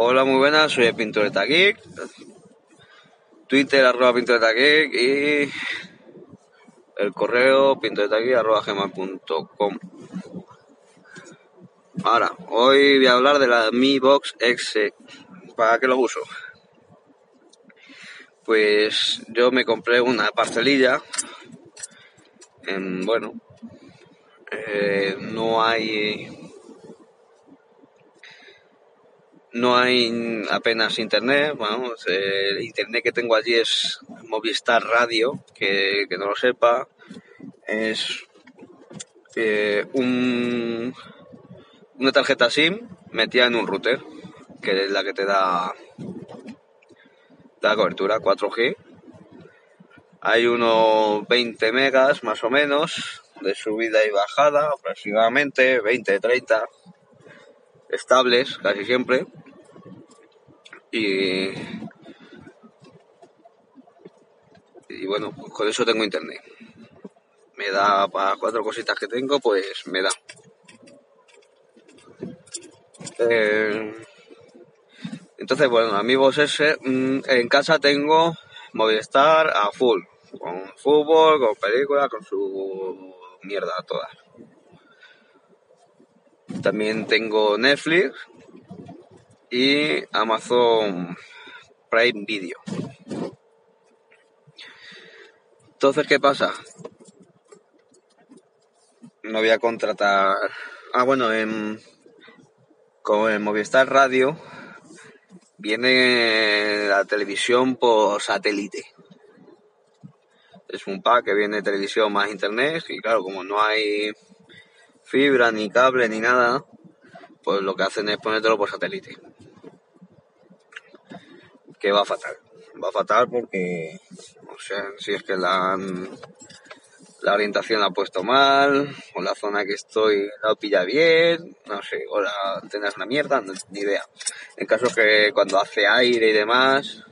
Hola, muy buenas, soy el Pintoreta Geek. Twitter arroba Pintoreta Geek y el correo pintoretageek arroba gmail.com. Ahora, hoy voy a hablar de la Mi Box X. ¿Para qué lo uso? Pues yo me compré una parcelilla. En, bueno, eh, no hay no hay apenas internet, vamos, el internet que tengo allí es Movistar Radio, que, no lo sepa, es eh, un, una tarjeta SIM metida en un router, que es la que te da, la cobertura 4G. Hay unos 20 megas más o menos de subida y bajada, aproximadamente 20, 30 estables casi siempre. Y, y bueno, pues con eso tengo internet. Me da para cuatro cositas que tengo, pues me da. Eh, entonces, bueno, amigos ese, mm, en casa tengo Movistar a full, con fútbol, con películas, con su mierda todas. También tengo Netflix y Amazon Prime Video. Entonces, ¿qué pasa? No voy a contratar. Ah, bueno, en, como en Movistar Radio viene la televisión por satélite. Es un pack que viene televisión más internet y claro, como no hay fibra, ni cable, ni nada, pues lo que hacen es ponértelo por satélite. Que va fatal. Va fatal porque, no sé si es que la, la orientación la ha puesto mal, o la zona que estoy no pilla bien, no sé, o la antena una mierda, ni idea. En caso que cuando hace aire y demás,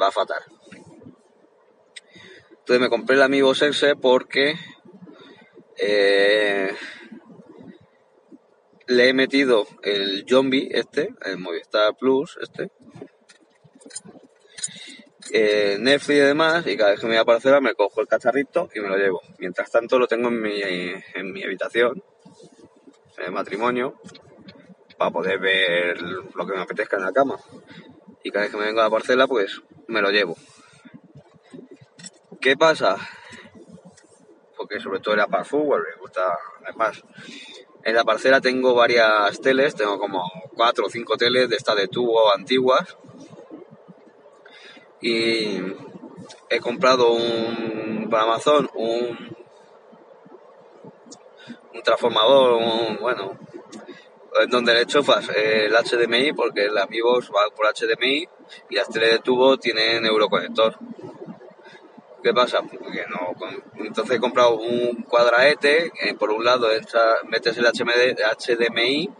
va fatal. Entonces me compré el amigo Sexe porque eh, le he metido el zombie este, el Movistar Plus este, eh, Netflix y demás, y cada vez que me voy a aparecer me cojo el cacharrito y me lo llevo. Mientras tanto lo tengo en mi, en mi habitación, en el matrimonio, para poder ver lo que me apetezca en la cama. Y cada vez que me vengo a la parcela, pues me lo llevo. ¿Qué pasa? porque sobre todo era para fútbol, me gusta además. En la parcela tengo varias teles, tengo como cuatro o cinco teles de estas de tubo antiguas. Y he comprado un para Amazon un, un transformador, un, bueno, donde le enchufas el HDMI porque el Amigos va por HDMI y las teles de tubo tienen euroconector. ¿Qué pasa? Entonces he comprado un cuadraete, que por un lado metes el HDMI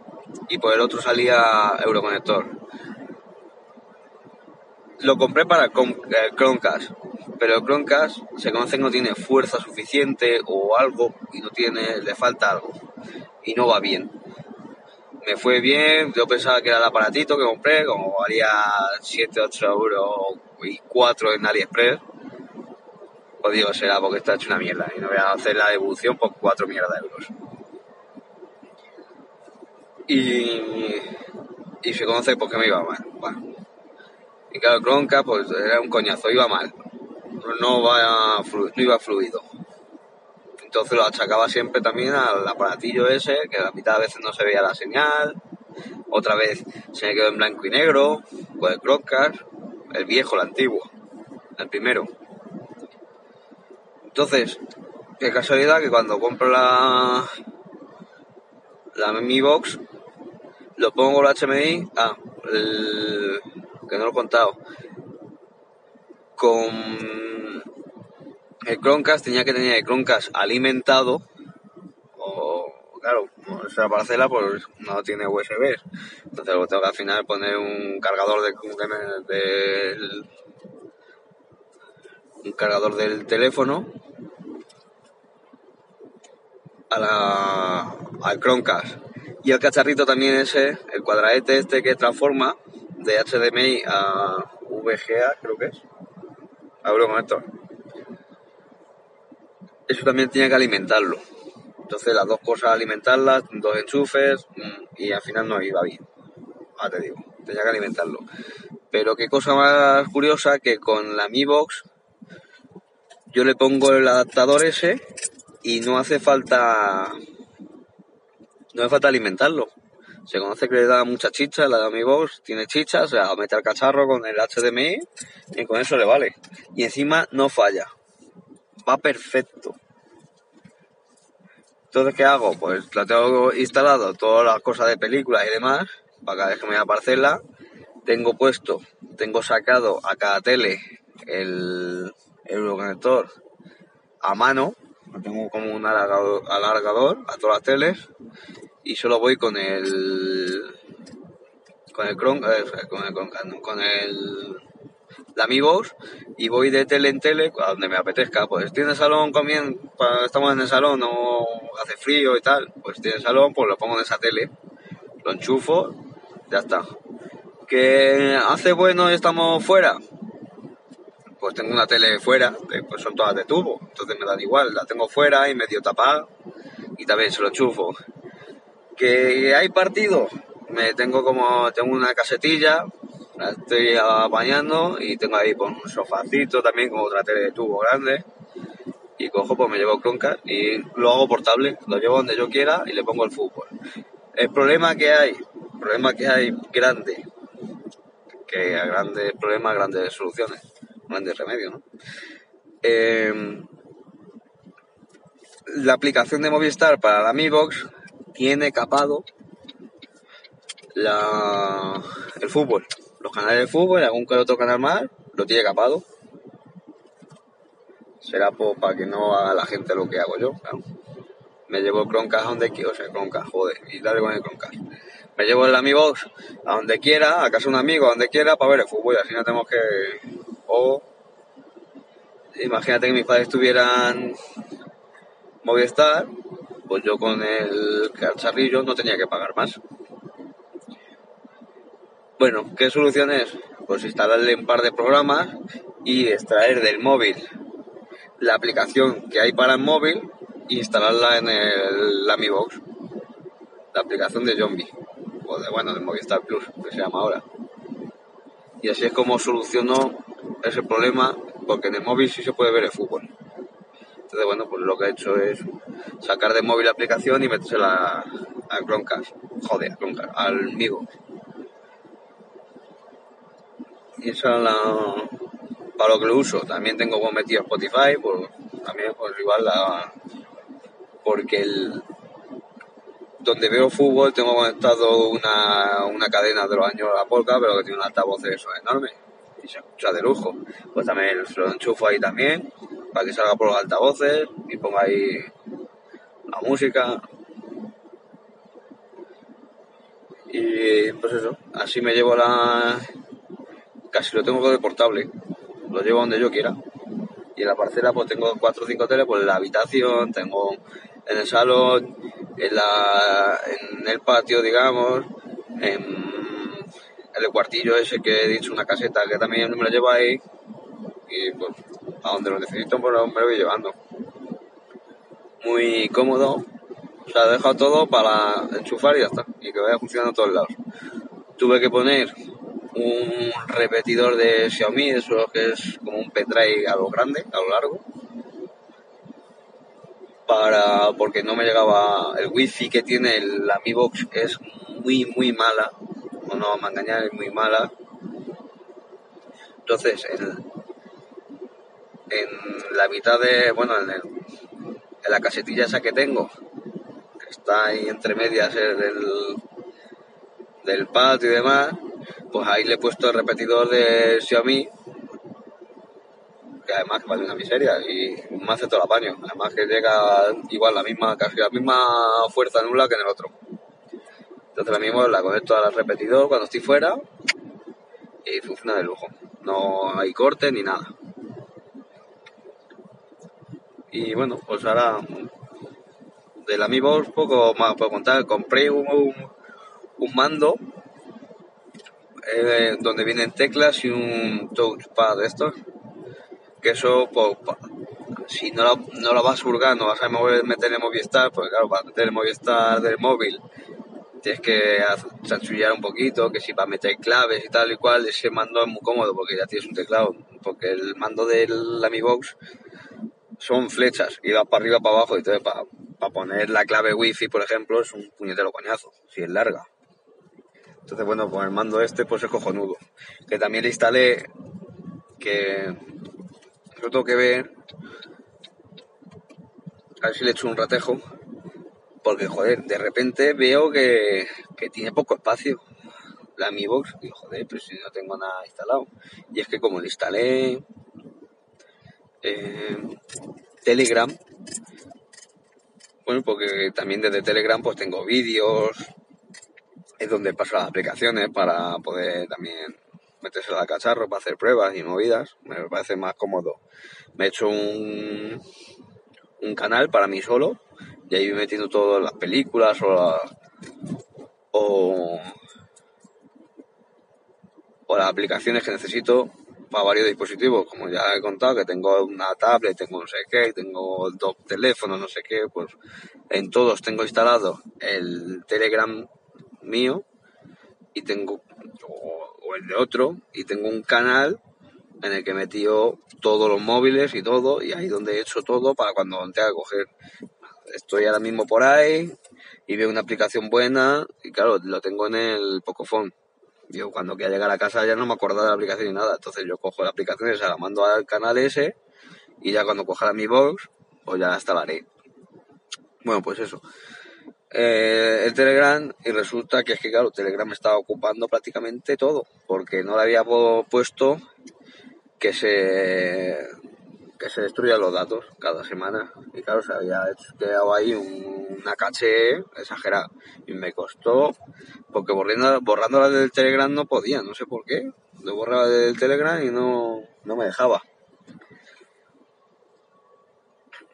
y por el otro salía Euroconector. Lo compré para el Chromecast, pero el Chromecast se conoce que no tiene fuerza suficiente o algo y no tiene, le falta algo y no va bien. Me fue bien, yo pensaba que era el aparatito que compré, como valía 7, 8 euros y 4 en AliExpress digo, será porque está hecho una mierda y no voy a hacer la devolución por cuatro mierdas de euros. Y, y se conoce porque me iba mal. Y claro, Cronca pues era un coñazo, iba mal. No, no iba fluido. Entonces lo achacaba siempre también al aparatillo ese, que la mitad de veces no se veía la señal, otra vez se me quedó en blanco y negro, pues el Chromecast, el viejo, el antiguo, el primero. Entonces, qué casualidad que cuando compro la, la Mi Box, lo pongo el HMI, ah, el, que no lo he contado, con el Chromecast tenía que tener el Chromecast alimentado, o claro, esa parcela pues no tiene USB, entonces lo tengo que al final poner un cargador de, un cargador del teléfono a la, al Chromecast. Y el cacharrito también ese, el cuadradete este que transforma de HDMI a VGA, creo que es. Con esto. Eso también tiene que alimentarlo. Entonces las dos cosas alimentarlas, dos enchufes mm, y al final no iba bien. Ah, te digo, tenía que alimentarlo. Pero qué cosa más curiosa que con la Mi Box yo le pongo el adaptador ese y no hace falta no hace falta alimentarlo. Se conoce que le da mucha chicha, la de Mi Box tiene chicha, o sea, mete al cacharro con el HDMI y con eso le vale. Y encima no falla. Va perfecto. Entonces, ¿qué hago? Pues la tengo instalado, todas las cosas de películas y demás, para cada vez que me voy a parcela. Tengo puesto, tengo sacado a cada tele el, Euroconector a mano, tengo como un alargador, a todas las teles y solo voy con el con el Chrome, eh, con el con el la Mi Box y voy de tele en tele a donde me apetezca. Pues estoy en el salón comiendo, estamos en el salón, no hace frío y tal, pues estoy en el salón, pues lo pongo en esa tele, lo enchufo, ya está. Que hace bueno y estamos fuera, pues tengo una tele fuera, pues son todas de tubo, entonces me dan igual, la tengo fuera y medio tapada y también se lo chufo. Que hay partido, me tengo como, tengo una casetilla, la estoy apañando y tengo ahí pues, un sofacito también con otra tele de tubo grande y cojo pues me llevo Chromecast y lo hago portable, lo llevo donde yo quiera y le pongo el fútbol. El problema que hay, el problema que hay grande, que a grandes problemas, grandes soluciones de remedio, ¿no? Em, la aplicación de Movistar para la Mi Box tiene capado la, el fútbol. Los canales de fútbol, algún que otro canal más, lo tiene capado. Será para que no haga la gente lo que hago yo, Me llevo el Chromecast a donde quiero, o sea, Chromecast, joder, y dale con el Chromecast. Me llevo el Mi Box a donde quiera, a casa un amigo, a donde quiera, para ver el fútbol, y así no tenemos que o imagínate que mis padres tuvieran Movistar, pues yo con el cacharrillo no tenía que pagar más. Bueno, ¿qué solución es? Pues instalarle un par de programas y extraer del móvil la aplicación que hay para el móvil e instalarla en el, la. La aplicación de Zombie. O de, bueno, de Movistar Plus, que se llama ahora. Y así es como solucionó ese problema porque en el móvil sí se puede ver el fútbol. Entonces, bueno, pues lo que he hecho es sacar de móvil la aplicación y metérsela al Chromecast. Joder, a Chromecast, al Migo. Y eso es la, para lo que lo uso. También tengo metido Spotify, pues, también pues igual la, porque el, donde veo fútbol tengo conectado una, una cadena de los años la polka, pero que tiene un altavoz de eso enorme y se escucha de lujo. Pues también lo enchufo ahí también, para que salga por los altavoces y ponga ahí la música. Y pues eso, así me llevo la... Casi lo tengo de portable, lo llevo donde yo quiera. Y en la parcela pues tengo cuatro o cinco teles, pues en la habitación, tengo en el salón, en, la, en el patio, digamos, en el cuartillo ese que he dicho, una caseta que también me la llevo ahí y pues a donde lo necesito pues me lo voy llevando. Muy cómodo, o sea, todo para enchufar y ya está, y que vaya funcionando a todos lados. Tuve que poner un repetidor de Xiaomi, eso que es como un pendrive a lo grande, a lo largo, para porque no me llegaba el wifi que tiene la Mi Box es muy muy mala no vamos engañar, es muy mala. Entonces, en, en la mitad de, bueno, en, en, la casetilla esa que tengo, que está ahí entre medias del, del patio y demás, pues ahí le he puesto el repetidor de Xiaomi, que además vale una miseria y me hace todo el apaño. Además que llega igual la misma, casi la misma fuerza en un lado que en el otro. Entonces la mismo la conecto al repetidor cuando estoy fuera y funciona de lujo. No hay corte ni nada. Y bueno, pues ahora del Amiibox poco más puedo contar. Compré un, un mando eh, donde vienen teclas y un touchpad de estos. Que eso, pues, si no lo, no lo vas no vas a mover, meter en Movistar, porque claro, para meter en Movistar del móvil tienes que chanchullar un poquito, que si para meter claves y tal y cual, ese mando es muy cómodo porque ya tienes un teclado, porque el mando del Amibox son flechas y para arriba, para abajo, y entonces para, para poner la clave wifi, por ejemplo, es un puñetero coñazo, si es larga. Entonces, bueno, con el mando este, pues es cojonudo. Que también le instalé, que lo tengo que ver, a ver si le echo un ratejo, porque, joder, de repente veo que, que tiene poco espacio la Mi Box. Digo, joder, pero si no tengo nada instalado. Y es que como le instalé eh, Telegram, bueno, porque también desde Telegram pues tengo vídeos, es donde paso las aplicaciones para poder también meterse la cacharro para hacer pruebas y movidas. Me parece más cómodo. Me he hecho un, un canal para mí solo y ahí voy metiendo todas las películas o, o, o las aplicaciones que necesito para varios dispositivos, como ya he contado, que tengo una tablet, tengo no sé qué, tengo dos teléfonos, no sé qué, pues en todos tengo instalado el Telegram mío y tengo, o, el de otro, y tengo un canal en el que he metido todos los móviles y todo, y ahí donde he hecho todo para cuando tenga que coger. Estoy ahora mismo por ahí y veo una aplicación buena y claro, lo tengo en el Pocophone. Yo cuando quiera llegar a casa ya no me acuerdo de la aplicación ni nada, entonces yo cojo la aplicación y se la mando al canal ese y ya cuando coja mi box, pues ya la instalaré. Bueno, pues eso. Eh, el Telegram y resulta que es que claro, Telegram estaba ocupando prácticamente todo, porque no le había puesto que se que se destruyan los datos cada semana. Y claro, se había quedado ahí una caché exagerada. Y me costó, porque borrando, borrándola del Telegram no podía, no sé por qué. Lo borraba del Telegram y no, no me dejaba.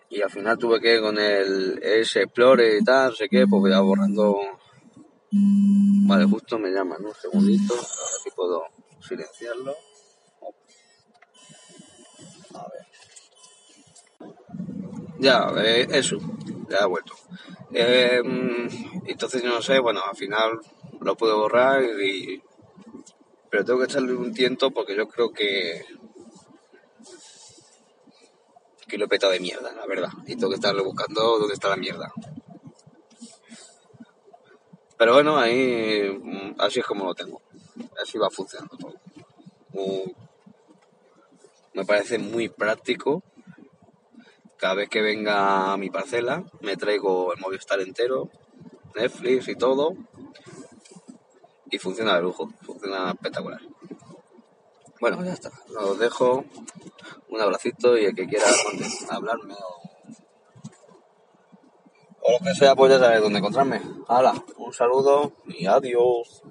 Y al final tuve que con el S Explorer y tal, no sé qué, pues voy a borrando. Vale, justo me llaman, un segundito, a ver si puedo silenciarlo. Ya, eh, eso, ya ha vuelto. Eh, entonces yo no sé, bueno, al final lo puedo borrar y... Pero tengo que echarle un tiento porque yo creo que que lo he petado de mierda, la verdad. Y tengo que estarle buscando dónde está la mierda. Pero bueno, ahí mm, así es como lo tengo. Así va funcionando todo. me parece muy práctico. Cada vez que venga a mi parcela, me traigo el Movistar entero, Netflix y todo. Y funciona de lujo, funciona espectacular. Bueno, ya está. Los dejo. Un abracito y el que quiera hablarme o, o lo que sea, pues ya sabes dónde encontrarme. Hala, un saludo y adiós.